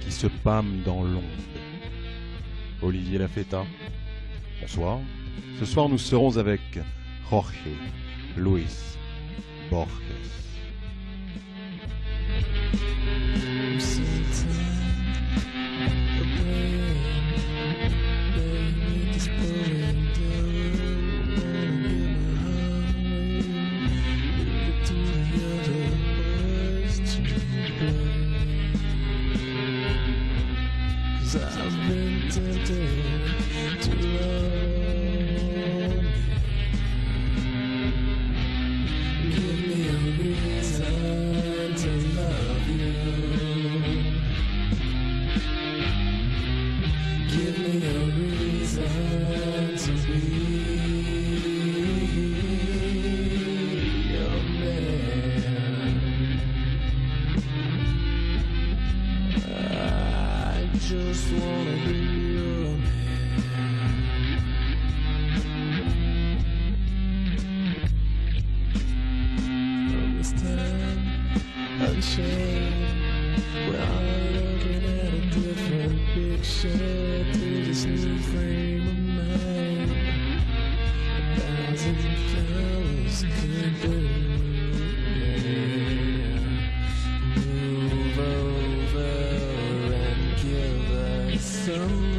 qui se pâment dans l'ombre. Olivier Lafetta, bonsoir. Ce soir, nous serons avec Jorge Luis Borges. some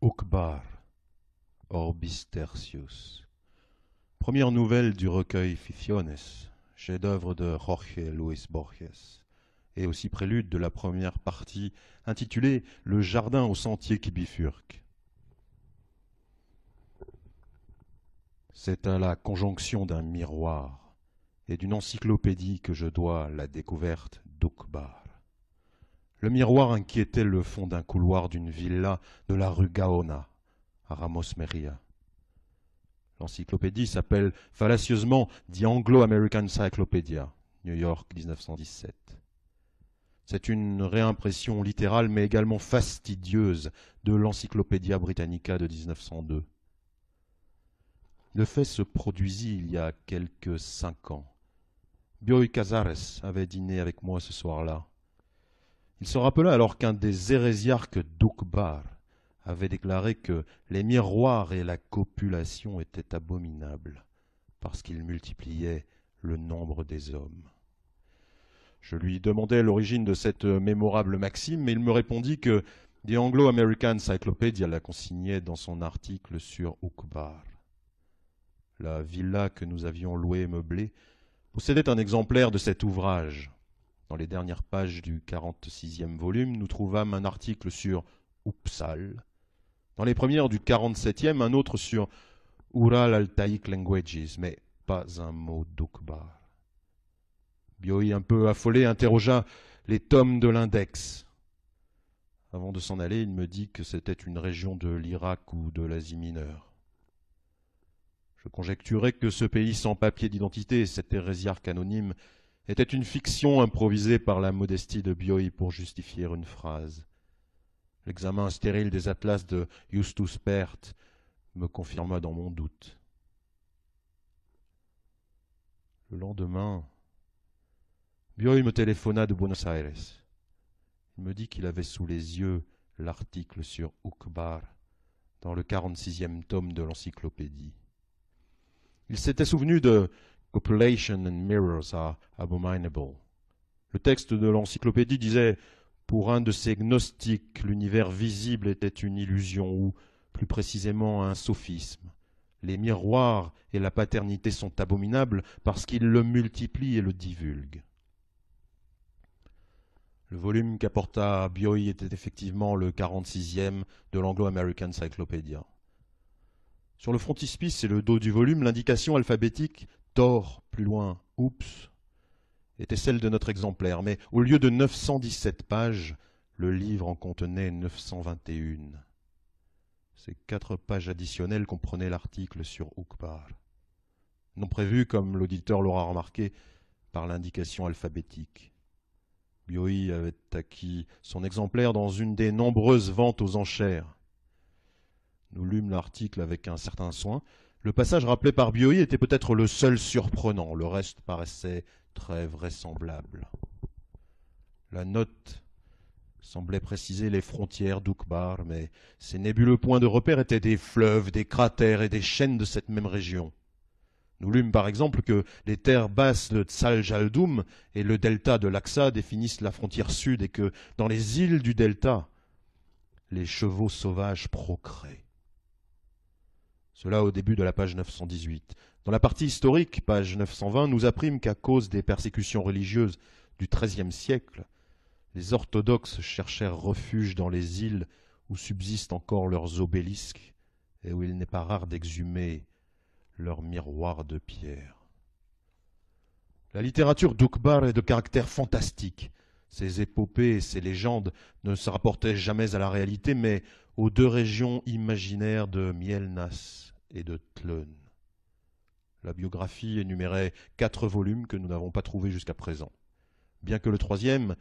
Ukbar, Orbis Tertius. Première nouvelle du recueil Ficciones, chef-d'œuvre de Jorge Luis Borges, et aussi prélude de la première partie intitulée Le jardin au sentier qui bifurque. C'est à la conjonction d'un miroir et d'une encyclopédie que je dois la découverte d'Ukbar. Le miroir inquiétait le fond d'un couloir d'une villa de la rue Gaona, à Ramos Meria. L'encyclopédie s'appelle fallacieusement The Anglo-American Encyclopedia, New York 1917. C'est une réimpression littérale mais également fastidieuse de l'Encyclopédia Britannica de 1902. Le fait se produisit il y a quelques cinq ans. Bioy Casares avait dîné avec moi ce soir-là. Il se rappela alors qu'un des hérésiarques d'Ukbar avait déclaré que les miroirs et la copulation étaient abominables parce qu'ils multipliaient le nombre des hommes. Je lui demandai l'origine de cette mémorable maxime, mais il me répondit que The Anglo-American Encyclopedia la consignait dans son article sur Ukbar. La villa que nous avions louée et meublée possédait un exemplaire de cet ouvrage. Dans les dernières pages du 46e volume, nous trouvâmes un article sur Uppsal. Dans les premières du 47e, un autre sur Ural Altaïc Languages, mais pas un mot d'Ukbar. Bioï, un peu affolé, interrogea les tomes de l'index. Avant de s'en aller, il me dit que c'était une région de l'Irak ou de l'Asie mineure. Je conjecturais que ce pays sans papier d'identité, cet hérésiarque anonyme, était une fiction improvisée par la modestie de Bioï pour justifier une phrase. L'examen stérile des atlas de Justus Pert me confirma dans mon doute. Le lendemain, Bioï me téléphona de Buenos Aires. Il me dit qu'il avait sous les yeux l'article sur Ukbar dans le 46e tome de l'encyclopédie. Il s'était souvenu de Copulation and mirrors are abominable. Le texte de l'encyclopédie disait Pour un de ces gnostiques, l'univers visible était une illusion ou, plus précisément, un sophisme. Les miroirs et la paternité sont abominables parce qu'ils le multiplient et le divulguent. Le volume qu'apporta Bioy était effectivement le 46e de l'Anglo-American Cyclopedia. Sur le frontispice et le dos du volume, l'indication alphabétique Tor, plus loin, oups, était celle de notre exemplaire, mais au lieu de 917 pages, le livre en contenait 921. Ces quatre pages additionnelles comprenaient l'article sur Ukbar, non prévu, comme l'auditeur l'aura remarqué, par l'indication alphabétique. Bioï avait acquis son exemplaire dans une des nombreuses ventes aux enchères. Nous lûmes l'article avec un certain soin. Le passage rappelé par Bioï était peut-être le seul surprenant, le reste paraissait très vraisemblable. La note semblait préciser les frontières d'Ukbar, mais ces nébuleux points de repère étaient des fleuves, des cratères et des chaînes de cette même région. Nous lûmes par exemple que les terres basses de Tsaljaldum et le delta de l'Axa définissent la frontière sud et que dans les îles du delta, les chevaux sauvages procréent. Cela au début de la page 918. Dans la partie historique, page 920, nous apprîmes qu'à cause des persécutions religieuses du XIIIe siècle, les orthodoxes cherchèrent refuge dans les îles où subsistent encore leurs obélisques et où il n'est pas rare d'exhumer leurs miroirs de pierre. La littérature d'Ukbar est de caractère fantastique. Ses épopées et ses légendes ne se rapportaient jamais à la réalité, mais aux deux régions imaginaires de Mielnas et de Tlön. La biographie énumérait quatre volumes que nous n'avons pas trouvés jusqu'à présent. Bien que le troisième,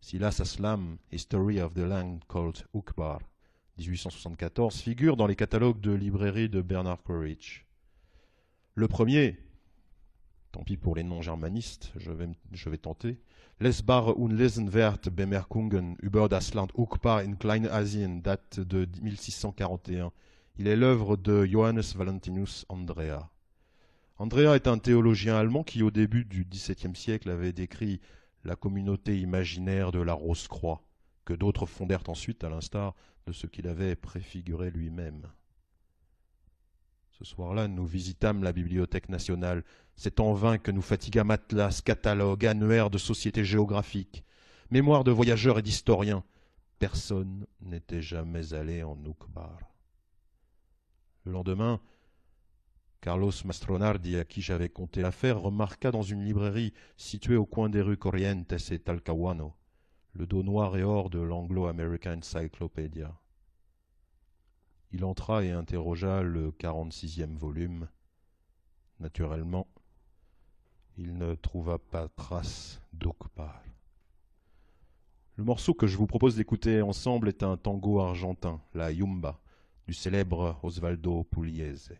Silas Aslam, History of the Land Called Ukbar, 1874, figure dans les catalogues de librairie de Bernard Quaritch. Le premier, tant pis pour les non-germanistes, je vais tenter, Lesbar unlesenwert Bemerkungen über das Land Ukbar in Kleinasien date de 1641. Il est l'œuvre de Johannes Valentinus Andrea. Andrea est un théologien allemand qui, au début du XVIIe siècle, avait décrit la communauté imaginaire de la Rose-Croix, que d'autres fondèrent ensuite à l'instar de ce qu'il avait préfiguré lui-même. Ce soir-là, nous visitâmes la Bibliothèque nationale. C'est en vain que nous fatigâmes atlas, catalogues, annuaires de sociétés géographiques, mémoires de voyageurs et d'historiens. Personne n'était jamais allé en Ukbar. Le lendemain, Carlos Mastronardi, à qui j'avais conté l'affaire, remarqua dans une librairie située au coin des rues Corrientes et Talcahuano le dos noir et or de l'Anglo-American Encyclopedia. Il entra et interrogea le quarante-sixième volume. Naturellement, il ne trouva pas trace d'Okpar. Le morceau que je vous propose d'écouter ensemble est un tango argentin, la Yumba, du célèbre Osvaldo Pugliese.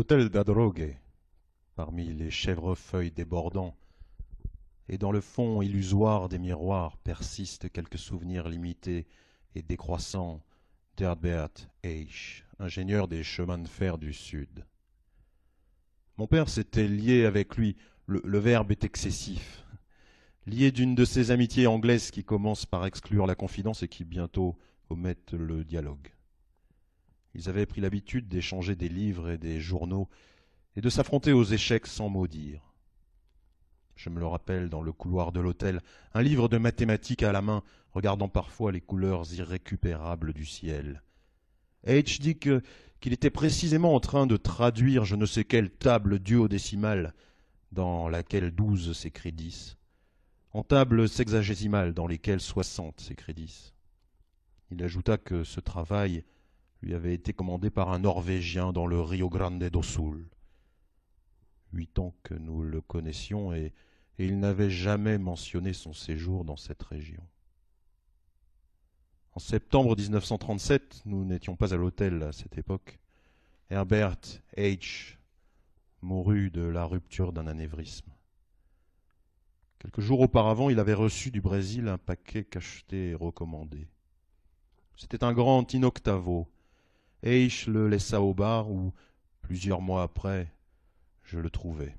L'hôtel d'Adrogues, parmi les chèvrefeuilles débordants, et dans le fond illusoire des miroirs persistent quelques souvenirs limités et décroissants d'Herbert H., ingénieur des chemins de fer du Sud. Mon père s'était lié avec lui, le, le verbe est excessif, lié d'une de ces amitiés anglaises qui commencent par exclure la confidence et qui bientôt omettent le dialogue. Ils avaient pris l'habitude d'échanger des livres et des journaux et de s'affronter aux échecs sans mot dire. Je me le rappelle dans le couloir de l'hôtel, un livre de mathématiques à la main, regardant parfois les couleurs irrécupérables du ciel. H dit qu'il était précisément en train de traduire je ne sais quelle table duodécimale dans laquelle douze s'écrit dix, en table sexagésimale dans lesquelles soixante s'écrit dix. Il ajouta que ce travail lui avait été commandé par un Norvégien dans le Rio Grande do Sul. Huit ans que nous le connaissions et, il n'avait jamais mentionné son séjour dans cette région. En septembre 1937, nous n'étions pas à l'hôtel à cette époque. Herbert H. mourut de la rupture d'un anévrisme. Quelques Quelques jours auparavant, il avait reçu du Brésil un paquet cacheté et recommandé. C'était un grand inoctavo. Eich le laissa au bar où, plusieurs mois après, je le trouvai.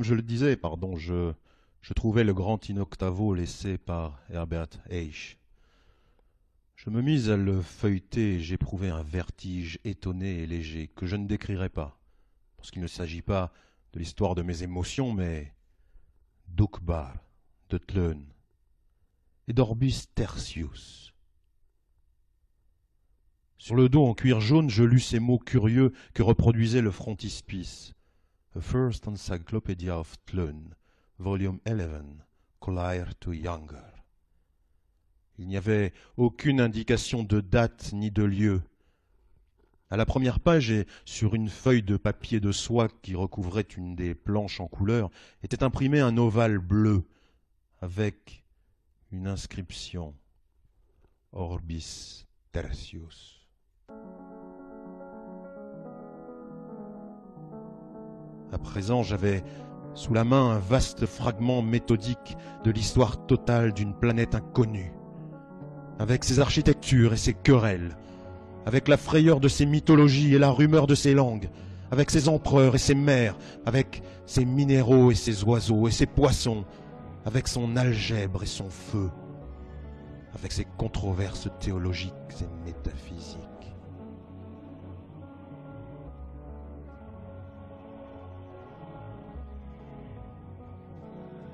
Comme je le disais, pardon, je, trouvais le grand inoctavo laissé par Herbert Eich. Je me mis à le feuilleter et j'éprouvais un vertige étonné et léger que je ne décrirai pas, parce qu'il ne s'agit pas de l'histoire de mes émotions, mais d'Ukbar, de Tlön et d'Orbis Tertius. Sur le dos en cuir jaune, je lus ces mots curieux que reproduisait le frontispice. A First Encyclopedia of Tlön, Volume 11, Collier to Younger. Il n'y avait aucune indication de date ni de lieu. À la première page et sur une feuille de papier de soie qui recouvrait une des planches en couleur était imprimé un ovale bleu avec une inscription Orbis Tertius. À présent, j'avais sous la main un vaste fragment méthodique de l'histoire totale d'une planète inconnue, avec ses architectures et ses querelles, avec la frayeur de ses mythologies et la rumeur de ses langues, avec ses empereurs et ses mers, avec ses minéraux et ses oiseaux et ses poissons, avec son algèbre et son feu, avec ses controverses théologiques et métaphysiques.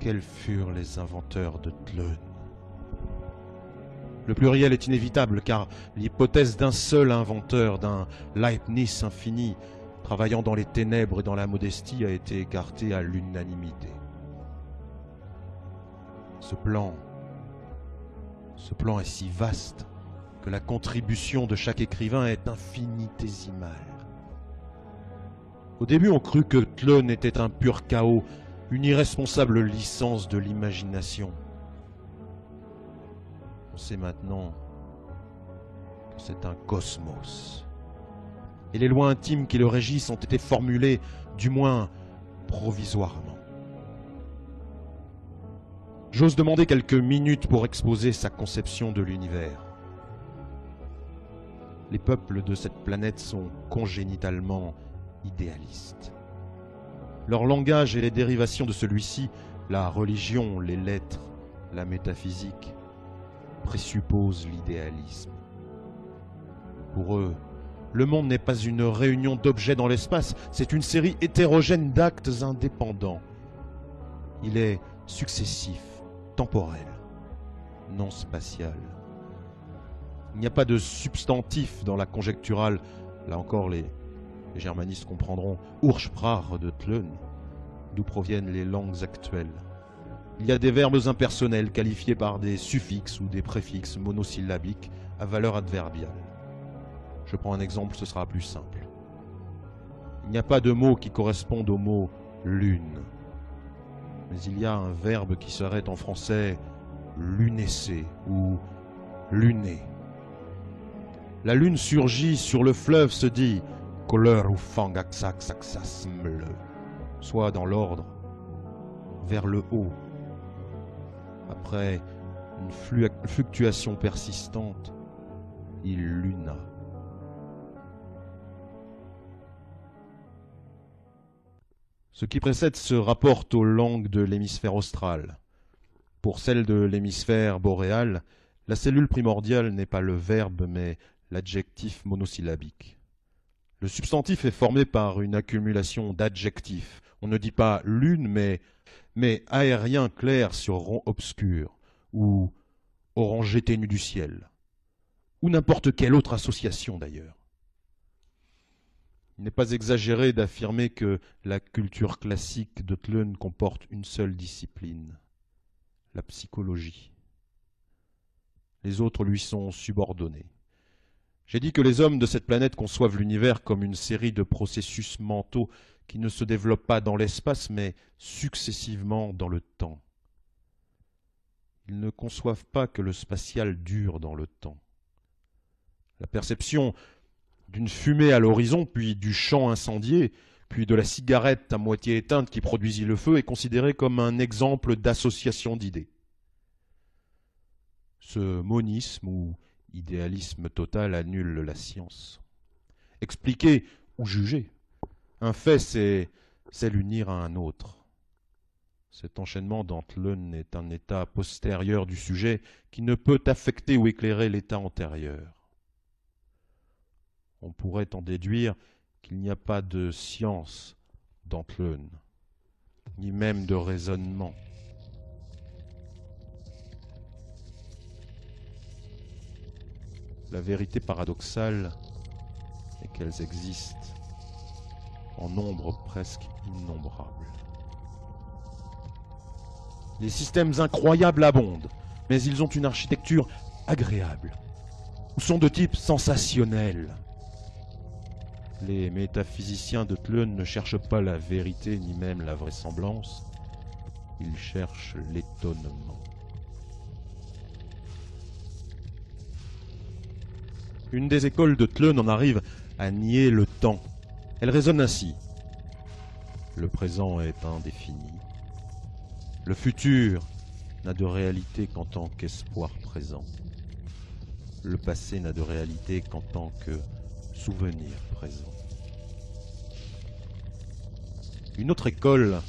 Quels furent les inventeurs de Tlön Le pluriel est inévitable car l'hypothèse d'un seul inventeur, d'un Leibniz infini, travaillant dans les ténèbres et dans la modestie, a été écartée à l'unanimité. Ce plan, ce plan est si vaste que la contribution de chaque écrivain est infinitésimale. Au début, on crut que Tlön était un pur chaos, une irresponsable licence de l'imagination. On sait maintenant C'est un cosmos. Et les lois intimes qui le régissent ont été formulées, du moins provisoirement. J'ose demander quelques minutes pour exposer sa conception de l'univers. Les peuples de cette planète sont congénitalement idéalistes. Leur langage et les dérivations de celui-ci, la religion, les lettres, la métaphysique, présupposent l'idéalisme. Pour eux, le monde n'est pas une réunion d'objets dans l'espace, c'est une série hétérogène d'actes indépendants. Il est successif, temporel, non spatial. Il n'y a pas de substantif dans la conjecturale, là encore les, les germanistes comprendront, Ursprache de Tlön, d'où proviennent les langues actuelles. Il y a des verbes impersonnels qualifiés par des suffixes ou des préfixes monosyllabiques à valeur adverbiale. Je prends un exemple, ce sera plus simple. Il n'y a pas de mot qui corresponde au mot lune. Mais il y a un verbe qui serait en français lunescer ou luner. La lune surgit sur le fleuve, se dit ou soit dans l'ordre, vers le haut. Après une fluctuation persistante, il luna. Ce qui précède se rapporte aux langues de l'hémisphère austral. Pour celle de l'hémisphère boréal, la cellule primordiale n'est pas le verbe mais l'adjectif monosyllabique. Le substantif est formé par une accumulation d'adjectifs. On ne dit pas lune mais, mais aérien clair sur rond obscur ou orangé ténu du ciel ou n'importe quelle autre association d'ailleurs. Il n'est pas exagéré d'affirmer que la culture classique de Tlön comporte une seule discipline, la psychologie. Les autres lui sont subordonnés. J'ai dit que les hommes de cette planète conçoivent l'univers comme une série de processus mentaux qui ne se développent pas dans l'espace, mais successivement dans le temps. Ils ne conçoivent pas que le spatial dure dans le temps. La perception d'une fumée à l'horizon, puis du champ incendié, puis de la cigarette à moitié éteinte qui produisit le feu, est considéré comme un exemple d'association d'idées. Ce monisme ou idéalisme total annule la science. Expliquer ou juger. Un fait, c'est, c'est l'unir à un autre. Cet enchaînement d'Antlun est un état postérieur du sujet qui ne peut affecter ou éclairer l'état antérieur on pourrait en déduire qu'il n'y a pas de science dans Tlön, ni même de raisonnement. La vérité paradoxale est qu'elles existent en nombre presque innombrable. Les systèmes incroyables abondent, mais ils ont une architecture agréable, ou sont de type sensationnel. Les métaphysiciens de Tlön ne cherchent pas la vérité ni même la vraisemblance, ils cherchent l'étonnement. Une des écoles de Tlön en arrive à nier le temps. Elle raisonne ainsi. Le présent est indéfini. Le futur n'a de réalité qu'en tant qu'espoir présent. Le passé n'a de réalité qu'en tant que souvenir présent. Une autre école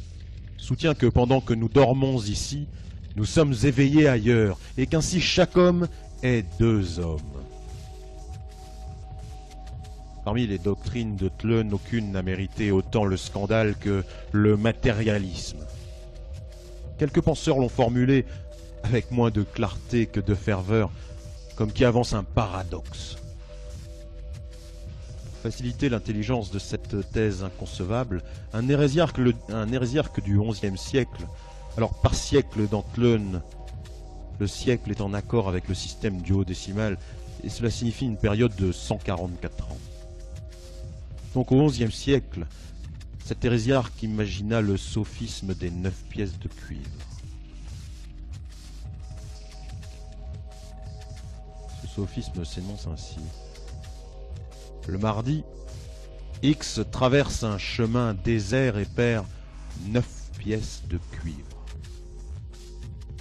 soutient que pendant que nous dormons ici, nous sommes éveillés ailleurs, et qu'ainsi chaque homme est deux hommes. Parmi les doctrines de Tlön, aucune n'a mérité autant le scandale que le matérialisme. Quelques penseurs l'ont formulé avec moins de clarté que de ferveur, comme qui avance un paradoxe faciliter l'intelligence de cette thèse inconcevable, un hérésiarque, du XIe siècle, alors par siècle dans Tlön, le siècle est en accord avec le système duodécimal, et cela signifie une période de 144 ans. Donc au XIe siècle, cet hérésiarque imagina le sophisme des neuf pièces de cuivre. Ce sophisme s'énonce ainsi. Le mardi, X traverse un chemin désert et perd neuf pièces de cuivre.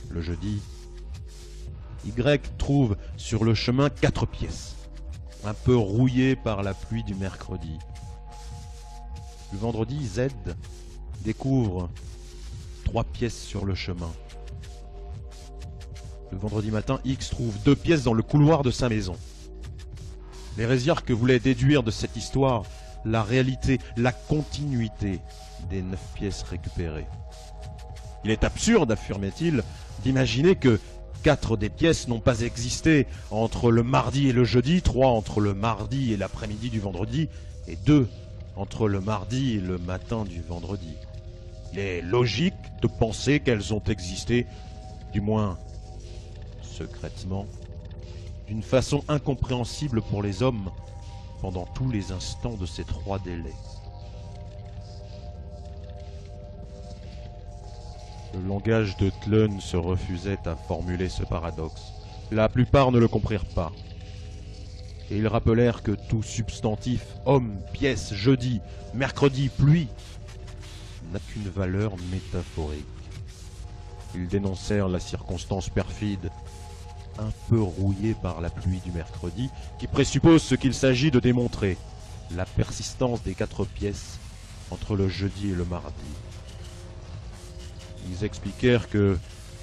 Le jeudi, Y trouve sur le chemin quatre pièces, un peu rouillées par la pluie du mercredi. Le vendredi, Z découvre trois pièces sur le chemin. Le vendredi matin, X trouve deux pièces dans le couloir de sa maison. L'hérésiarque voulait déduire de cette histoire la réalité, la continuité des neuf pièces récupérées. Il est absurde, affirmait-il, d'imaginer que quatre des pièces n'ont pas existé entre le mardi et le jeudi, trois entre le mardi et l'après-midi du vendredi, et deux entre le mardi et le matin du vendredi. Il est logique de penser qu'elles ont existé, du moins secrètement, d'une façon incompréhensible pour les hommes pendant tous les instants de ces trois délais. Le langage de Tlön se refusait à formuler ce paradoxe. La plupart ne le comprirent pas. Et ils rappelèrent que tout substantif, homme, pièce, jeudi, mercredi, pluie, n'a qu'une valeur métaphorique. Ils dénoncèrent la circonstance perfide, un peu rouillée par la pluie du mercredi, qui présuppose ce qu'il s'agit de démontrer, la persistance des quatre pièces entre le jeudi et le mardi. Ils expliquèrent que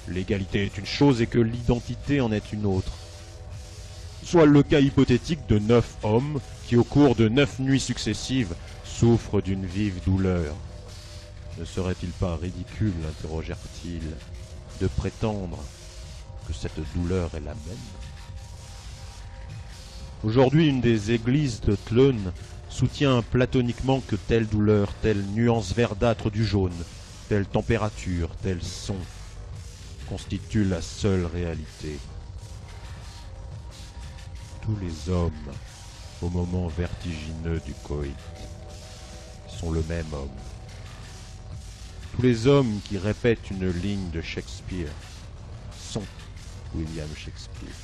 l'égalité est une chose et que l'identité en est une autre. Soit le cas hypothétique de neuf hommes qui, au cours de neuf nuits successives, souffrent d'une vive douleur. Ne serait-il pas ridicule, interrogèrent-ils, de prétendre que cette douleur est la même? Aujourd'hui, une des églises de Tlön soutient platoniquement que telle douleur, telle nuance verdâtre du jaune, telle température, tel son constitue la seule réalité. Tous les hommes, au moment vertigineux du coït, sont le même homme. Tous les hommes qui répètent une ligne de Shakespeare sont William Shakespeare.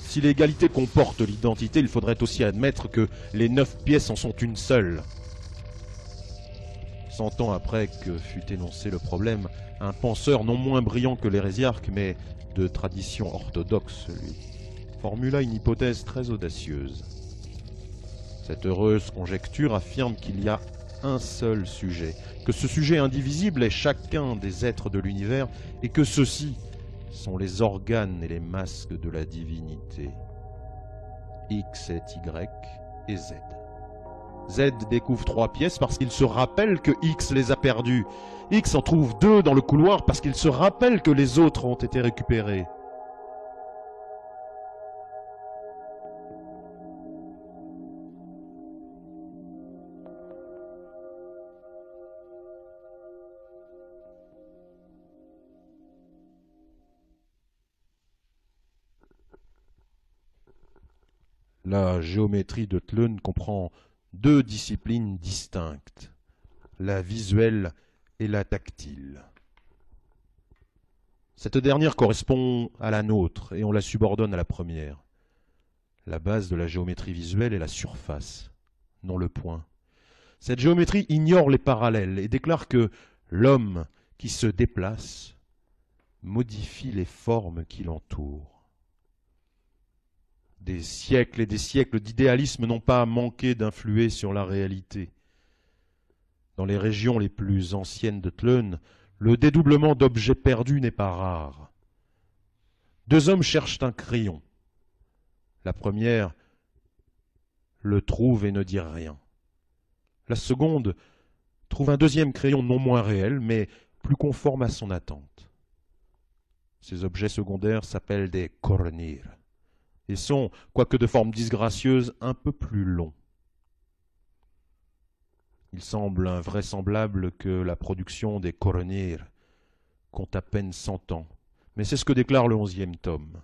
Si l'égalité comporte l'identité, il faudrait aussi admettre que les neuf pièces en sont une seule. Cent ans après que fut énoncé le problème, un penseur non moins brillant que l'hérésiarque, mais de tradition orthodoxe, lui, formula une hypothèse très audacieuse. Cette heureuse conjecture affirme qu'il y a un seul sujet, que ce sujet indivisible est chacun des êtres de l'univers, et que ceux-ci sont les organes et les masques de la divinité. X est Y et Z. Z découvre trois pièces parce qu'il se rappelle que X les a perdues. X en trouve deux dans le couloir parce qu'il se rappelle que les autres ont été récupérées. La géométrie de Tlön comprend deux disciplines distinctes, la visuelle et la tactile. Cette dernière correspond à la nôtre et on la subordonne à la première. La base de la géométrie visuelle est la surface, non le point. Cette géométrie ignore les parallèles et déclare que l'homme qui se déplace modifie les formes qui l'entourent. Des siècles et des siècles d'idéalisme n'ont pas manqué d'influer sur la réalité. Dans les régions les plus anciennes de Tlön, le dédoublement d'objets perdus n'est pas rare. Deux hommes cherchent un crayon. La première le trouve et ne dit rien. La seconde trouve un deuxième crayon non moins réel, mais plus conforme à son attente. Ces objets secondaires s'appellent des kornir et sont, quoique de forme disgracieuse, un peu plus longs. Il semble invraisemblable que la production des Koronir compte à peine cent ans, mais c'est ce que déclare le onzième tome.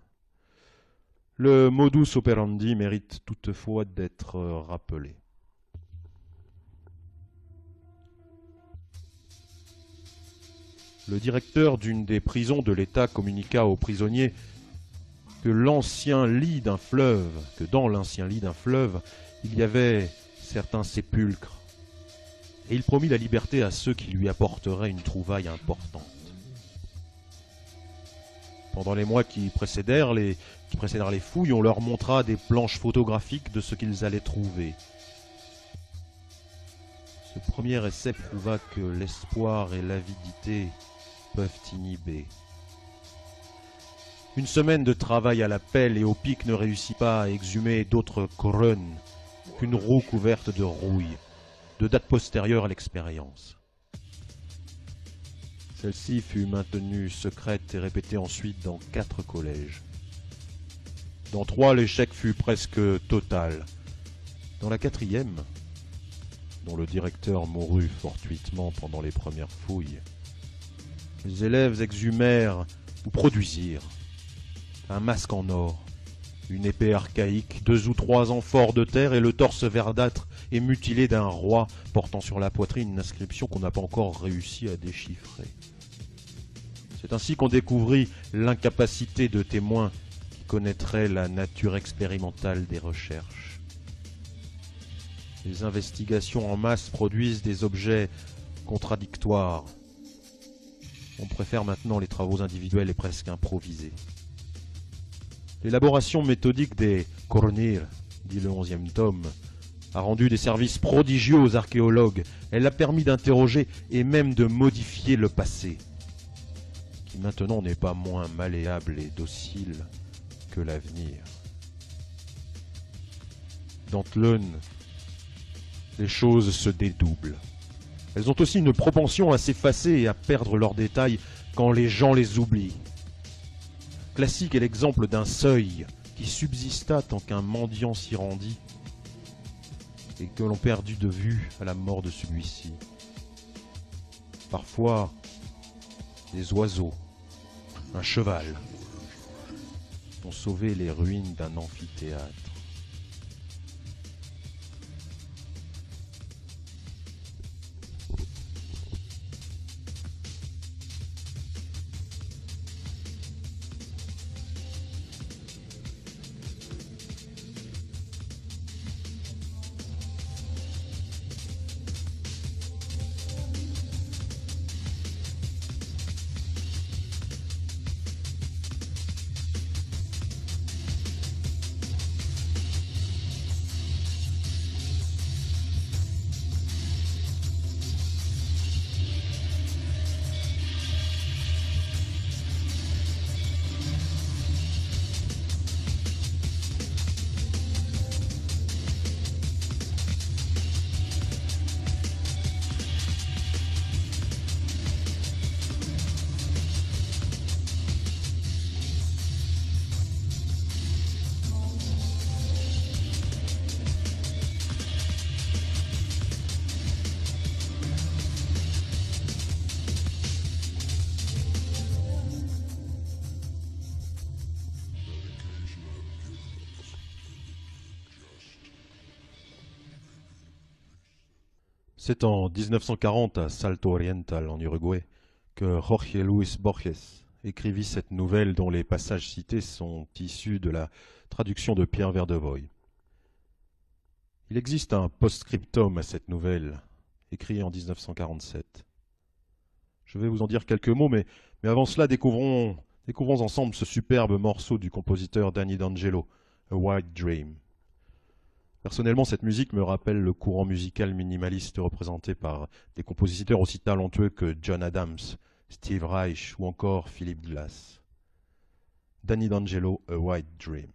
Le modus operandi mérite toutefois d'être rappelé. Le directeur d'une des prisons de l'État communiqua aux prisonniers que l'ancien lit d'un fleuve, que dans l'ancien lit d'un fleuve, il y avait certains sépulcres. Et il promit la liberté à ceux qui lui apporteraient une trouvaille importante. Pendant les mois qui précédèrent qui précédèrent les fouilles, on leur montra des planches photographiques de ce qu'ils allaient trouver. Ce premier essai prouva que l'espoir et l'avidité peuvent inhiber. Une semaine de travail à la pelle et au pic ne réussit pas à exhumer d'autres couronnes qu'une roue couverte de rouille, de date postérieure à l'expérience. Celle-ci fut maintenue secrète et répétée ensuite dans quatre collèges. Dans trois, l'échec fut presque total. Dans la quatrième, dont le directeur mourut fortuitement pendant les premières fouilles, les élèves exhumèrent ou produisirent un masque en or, une épée archaïque, deux ou trois amphores de terre et le torse verdâtre et mutilé d'un roi portant sur la poitrine une inscription qu'on n'a pas encore réussi à déchiffrer. C'est ainsi qu'on découvrit l'incapacité de témoins qui connaîtraient la nature expérimentale des recherches. Les investigations en masse produisent des objets contradictoires. On préfère maintenant les travaux individuels et presque improvisés. L'élaboration méthodique des Cornir, dit le onzième tome, a rendu des services prodigieux aux archéologues. Elle a permis d'interroger et même de modifier le passé, qui maintenant n'est pas moins malléable et docile que l'avenir. Dans Tlön, les choses se dédoublent. Elles ont aussi une propension à s'effacer et à perdre leurs détails quand les gens les oublient. Classique est l'exemple d'un seuil qui subsista tant qu'un mendiant s'y rendit et que l'on perdit de vue à la mort de celui-ci. Parfois, des oiseaux, un cheval, ont sauvé les ruines d'un amphithéâtre. C'est en 1940 à Salto Oriental, en Uruguay, que Jorge Luis Borges écrivit cette nouvelle dont les passages cités sont issus de la traduction de Pierre Verdevoy. Il existe un post-scriptum à cette nouvelle, écrit en 1947. Je vais vous en dire quelques mots, mais, avant cela, découvrons, découvrons ensemble ce superbe morceau du compositeur Danny D'Angelo, A White Dream. Personnellement, cette musique me rappelle le courant musical minimaliste représenté par des compositeurs aussi talentueux que John Adams, Steve Reich ou encore Philip Glass. Danny D'Angelo, A White Dream.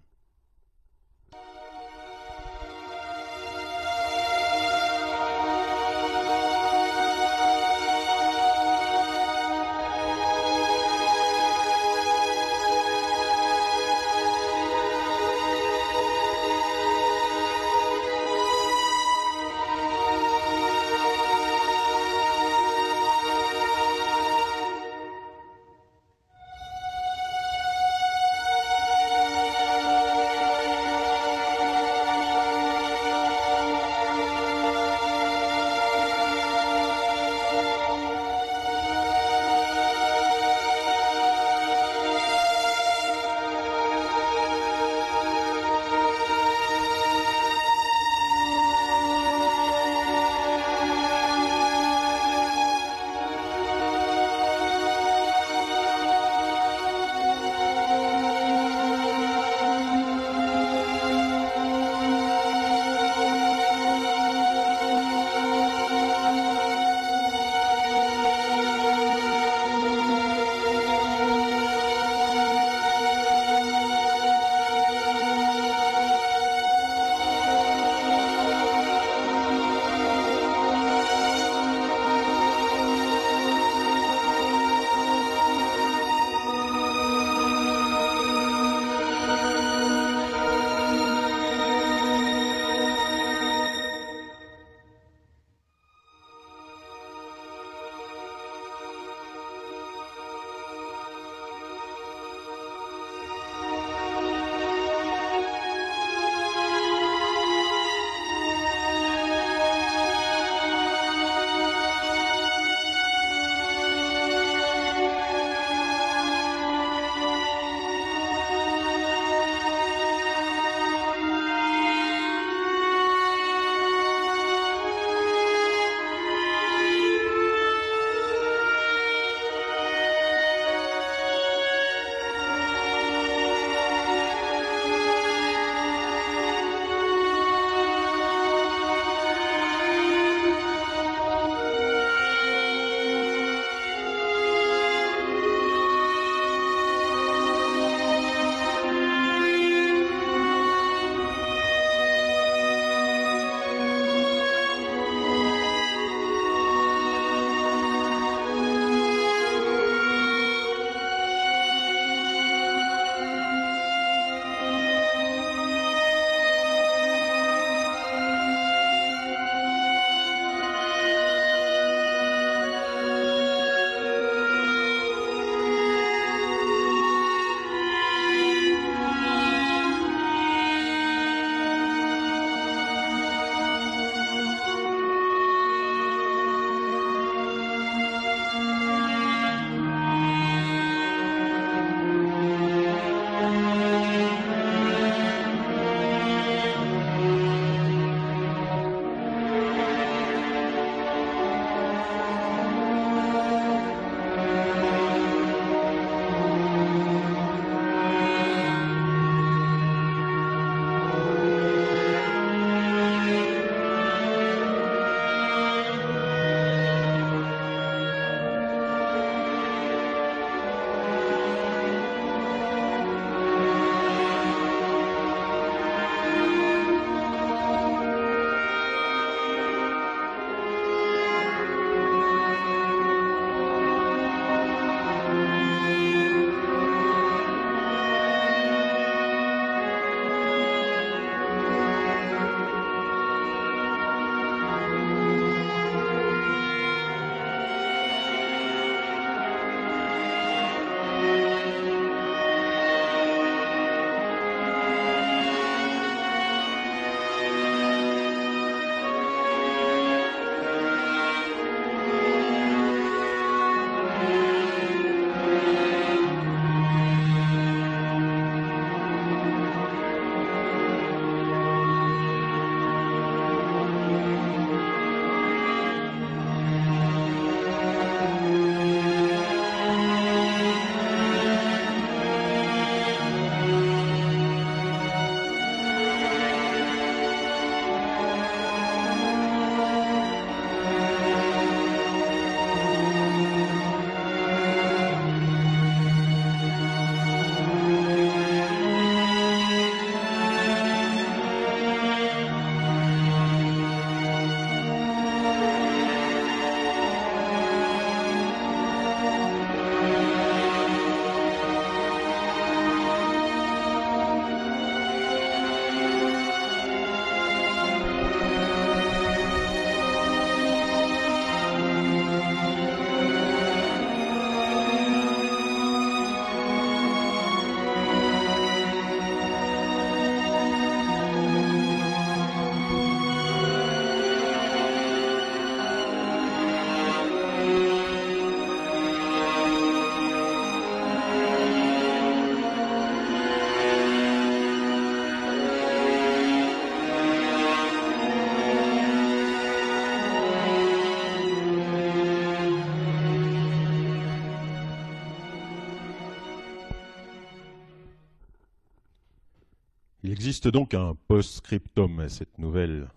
Existe donc un post-scriptum à cette nouvelle,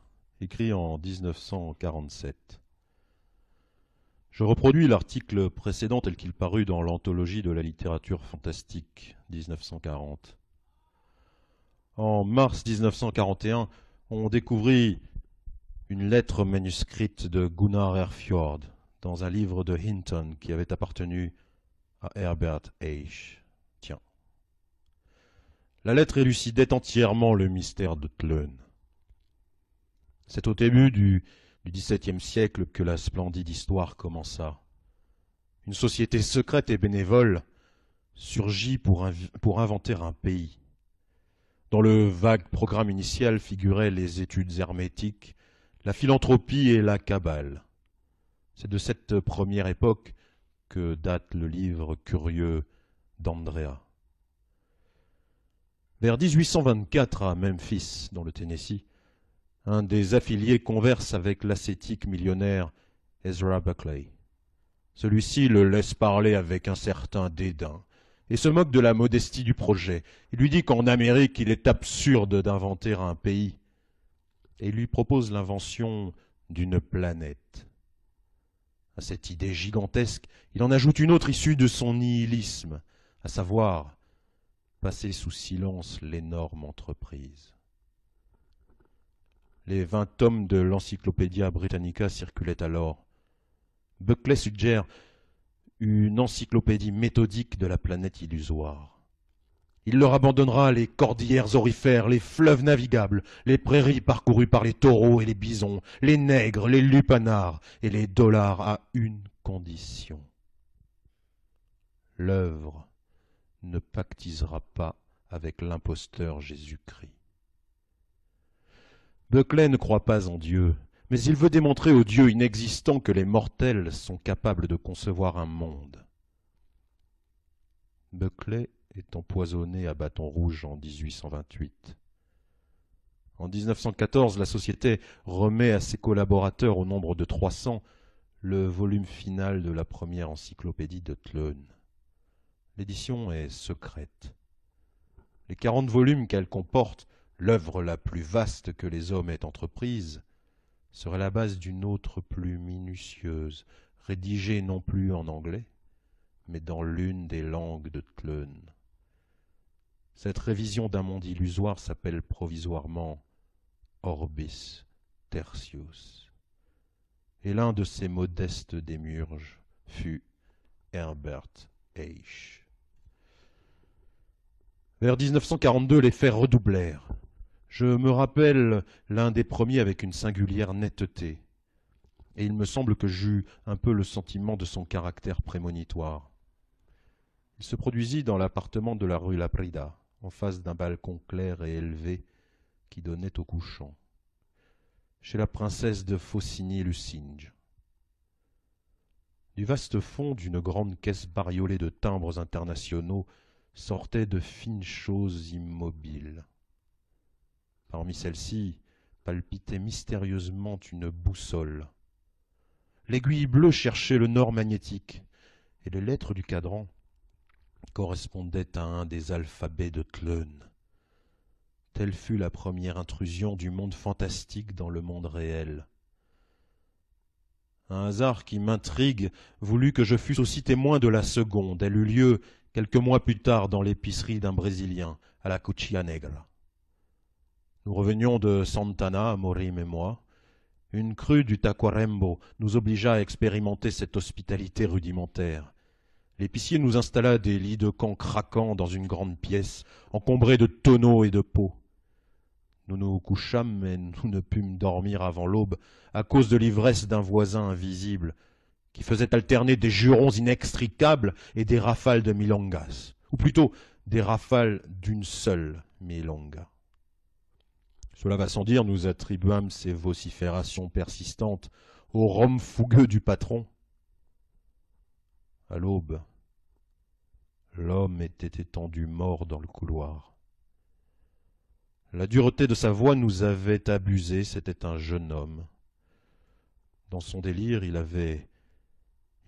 écrit en 1947. Je reproduis l'article précédent tel qu'il parut dans l'anthologie de la littérature fantastique 1940. En mars 1941, on découvrit une lettre manuscrite de Gunnar Erfjord dans un livre de Hinton qui avait appartenu à Herbert H. La lettre élucidait entièrement le mystère de Tlön. C'est au début du, du XVIIe siècle que la splendide histoire commença. Une société secrète et bénévole surgit pour, pour inventer un pays. Dans le vague programme initial figuraient les études hermétiques, la philanthropie et la cabale. C'est de cette première époque que date le livre curieux d'Andrea. Vers 1824, à Memphis, dans le Tennessee, un des affiliés converse avec l'ascétique millionnaire Ezra Buckley. Celui-ci le laisse parler avec un certain dédain et se moque de la modestie du projet. Il lui dit qu'en Amérique, il est absurde d'inventer un pays et lui propose l'invention d'une planète. À cette idée gigantesque, il en ajoute une autre issue de son nihilisme, à savoir passer sous silence l'énorme entreprise. Les vingt tomes de l'Encyclopédia Britannica circulaient alors. Buckley suggère une encyclopédie méthodique de la planète illusoire. Il leur abandonnera les cordillères orifères, les fleuves navigables, les prairies parcourues par les taureaux et les bisons, les nègres, les lupanards et les dollars à une condition. L'œuvre ne pactisera pas avec l'imposteur Jésus-Christ. Buckley ne croit pas en Dieu, mais il veut démontrer au Dieu inexistant que les mortels sont capables de concevoir un monde. Buckley est empoisonné à bâton rouge en 1828. En 1914, la société remet à ses collaborateurs au nombre de 300 le volume final de la première encyclopédie de Tlön. L'édition est secrète. Les quarante volumes qu'elle comporte, l'œuvre la plus vaste que les hommes aient entreprise, serait la base d'une autre plus minutieuse, rédigée non plus en anglais, mais dans l'une des langues de Tlön. Cette révision d'un monde illusoire s'appelle provisoirement Orbis Tertius. Et l'un de ces modestes démurges fut Herbert H. Vers 1942, les faits redoublèrent. Je me rappelle l'un des premiers avec une singulière netteté, et il me semble que j'eus un peu le sentiment de son caractère prémonitoire. Il se produisit dans l'appartement de la rue Laprida en face d'un balcon clair et élevé qui donnait au couchant, chez la princesse de Faucigny-Lucinge. Du vaste fond d'une grande caisse bariolée de timbres internationaux sortaient de fines choses immobiles. Parmi celles-ci palpitait mystérieusement une boussole. L'aiguille bleue cherchait le nord magnétique, et les lettres du cadran correspondait à un des alphabets de Tlön. Telle fut la première intrusion du monde fantastique dans le monde réel. Un hasard qui m'intrigue voulut que je fusse aussi témoin de la seconde. Elle eut lieu quelques mois plus tard dans l'épicerie d'un Brésilien, à la Cuchilla Negra. Nous revenions de Santana, Morim et moi. Une crue du Taquarembo nous obligea à expérimenter cette hospitalité rudimentaire. L'épicier nous installa des lits de camp craquants dans une grande pièce, encombrée de tonneaux et de pots. Nous nous couchâmes, mais nous ne pûmes dormir avant l'aube, à cause de l'ivresse d'un voisin invisible, qui faisait alterner des jurons inextricables et des rafales de milongas, ou plutôt des rafales d'une seule milonga. Cela va sans dire, nous attribuâmes ces vociférations persistantes au rhum fougueux du patron. À l'aube, L'homme était étendu mort dans le couloir. La dureté de sa voix nous avait abusés, c'était un jeune homme. Dans son délire, il avait,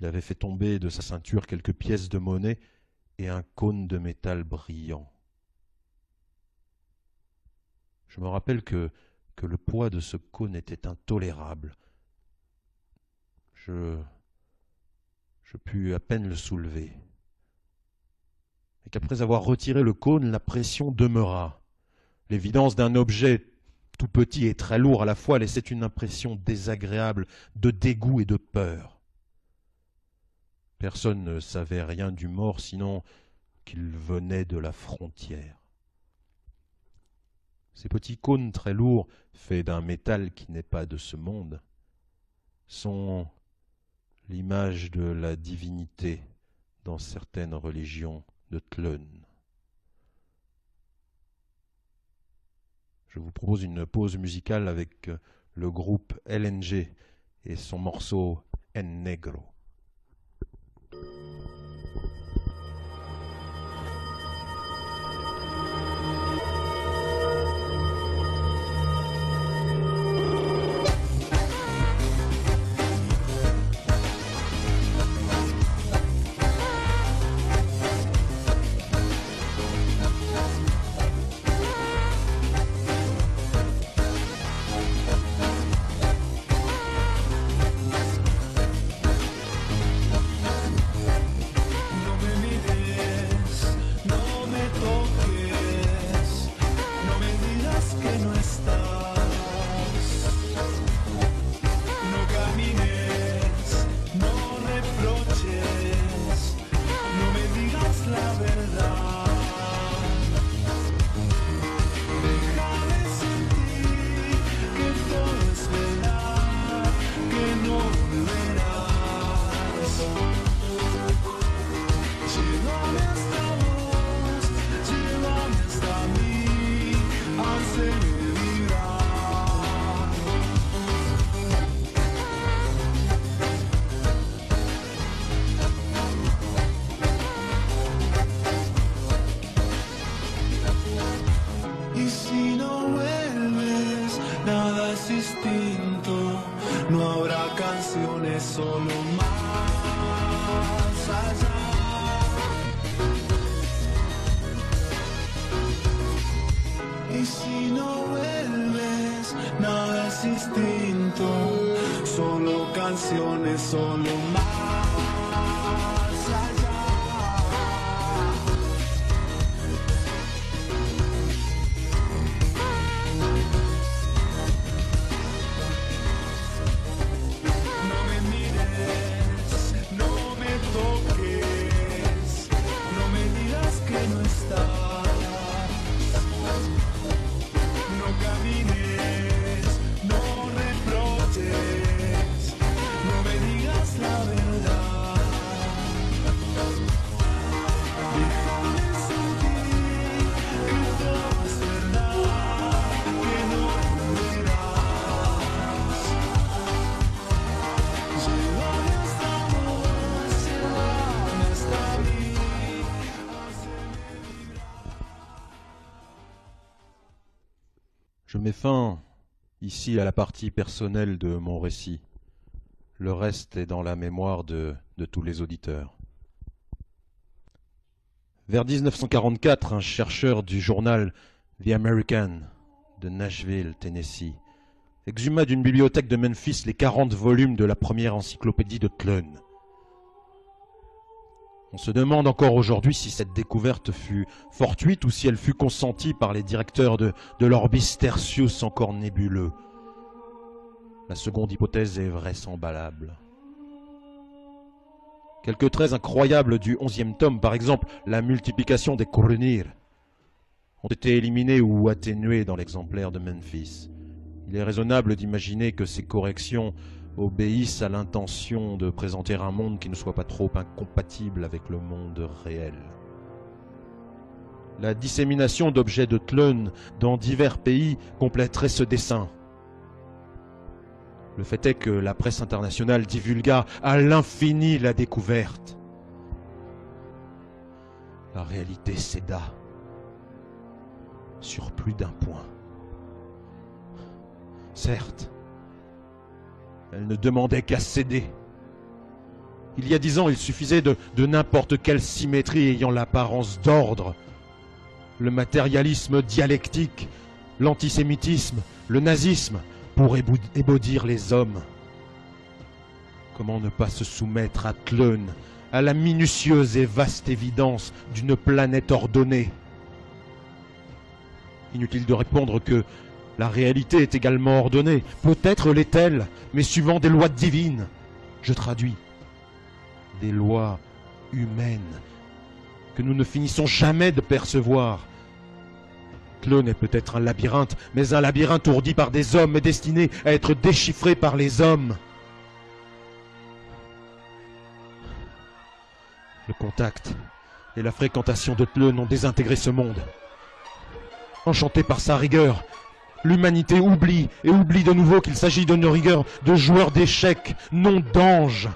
il avait fait tomber de sa ceinture quelques pièces de monnaie et un cône de métal brillant. Je me rappelle que, que le poids de ce cône était intolérable. Je, je pus à peine le soulever. Et qu'après avoir retiré le cône, la pression demeura. L'évidence d'un objet tout petit et très lourd à la fois laissait une impression désagréable de dégoût et de peur. Personne ne savait rien du mort sinon qu'il venait de la frontière. Ces petits cônes très lourds, faits d'un métal qui n'est pas de ce monde, sont l'image de la divinité dans certaines religions de Tlön. Je vous propose une pause musicale avec le groupe LNG et son morceau En Negro. Mets fin ici à la partie personnelle de mon récit. Le reste est dans la mémoire de, tous les auditeurs. Vers 1944, un chercheur du journal The American de Nashville, Tennessee, exhuma d'une bibliothèque de Memphis les 40 volumes de la première encyclopédie de Tlön. On se demande encore aujourd'hui si cette découverte fut fortuite ou si elle fut consentie par les directeurs de, de l'Orbis Tertius encore nébuleux. La seconde hypothèse est vraisemblable. Quelques traits incroyables du onzième tome, par exemple la multiplication des Kurunir, ont été éliminés ou atténués dans l'exemplaire de Memphis. Il est raisonnable d'imaginer que ces corrections obéissent à l'intention de présenter un monde qui ne soit pas trop incompatible avec le monde réel. La dissémination d'objets de Tlön dans divers pays compléterait ce dessin. Le fait est que la presse internationale divulgua à l'infini la découverte. La réalité céda sur plus d'un point. Certes, elle ne demandait qu'à céder. Il y a dix ans, il suffisait de, n'importe quelle symétrie ayant l'apparence d'ordre, le matérialisme dialectique, l'antisémitisme, le nazisme, pour ébaudir les hommes. Comment ne pas se soumettre à Tlön, à la minutieuse et vaste évidence d'une planète ordonnée? Inutile de répondre que la réalité est également ordonnée. Peut-être l'est-elle, mais suivant des lois divines. Je traduis. Des lois humaines que nous ne finissons jamais de percevoir. Tlön est peut-être un labyrinthe, mais un labyrinthe ourdi par des hommes et destiné à être déchiffré par les hommes. Le contact et la fréquentation de Tlön ont désintégré ce monde. Enchanté par sa rigueur, l'humanité oublie et oublie de nouveau qu'il s'agit d'une rigueur de joueurs d'échecs, non d'anges.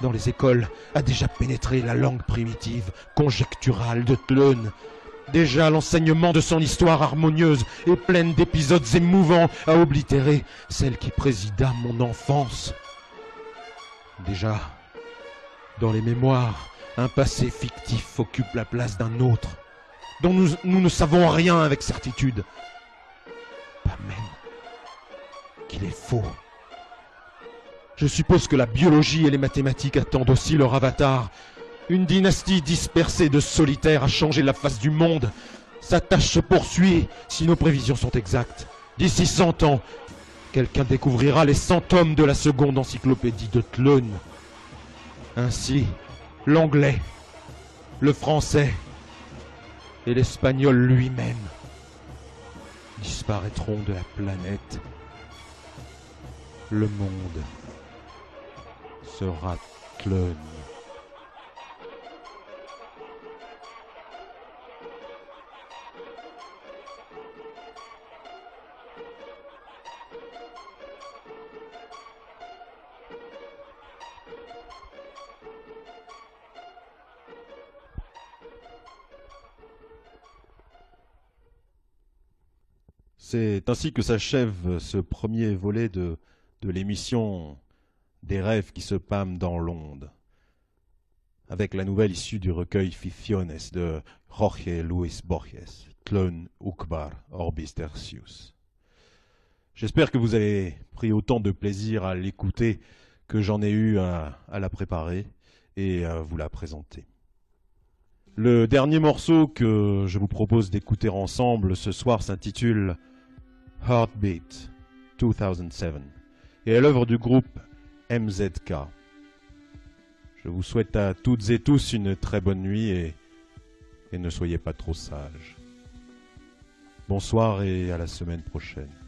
Dans les écoles a déjà pénétré la langue primitive, conjecturale de Tlön. Déjà l'enseignement de son histoire harmonieuse et pleine d'épisodes émouvants a oblitéré celle qui présida mon enfance. Déjà, dans les mémoires, un passé fictif occupe la place d'un autre, dont nous ne savons rien avec certitude. Qu'il est faux. Je suppose que la biologie et les mathématiques attendent aussi leur avatar. Une dynastie dispersée de solitaires a changé la face du monde. Sa tâche se poursuit, si nos prévisions sont exactes. D'ici cent ans, quelqu'un découvrira les cent tomes de la seconde encyclopédie de Tlön. Ainsi, l'anglais, le français et l'espagnol lui-même disparaîtront de la planète. Le monde sera Tlön. C'est ainsi que s'achève ce premier volet de, de l'émission Des rêves qui se pâment dans l'onde, avec la nouvelle issue du recueil Fifiones de Jorge Luis Borges, Tlön Ukbar Orbis Tertius. J'espère que vous avez pris autant de plaisir à l'écouter que j'en ai eu à la préparer et à vous la présenter. Le dernier morceau que je vous propose d'écouter ensemble ce soir s'intitule Heartbeat 2007 et est l'œuvre du groupe MZK. Je vous souhaite à toutes et tous une très bonne nuit et ne soyez pas trop sages. Bonsoir et à la semaine prochaine.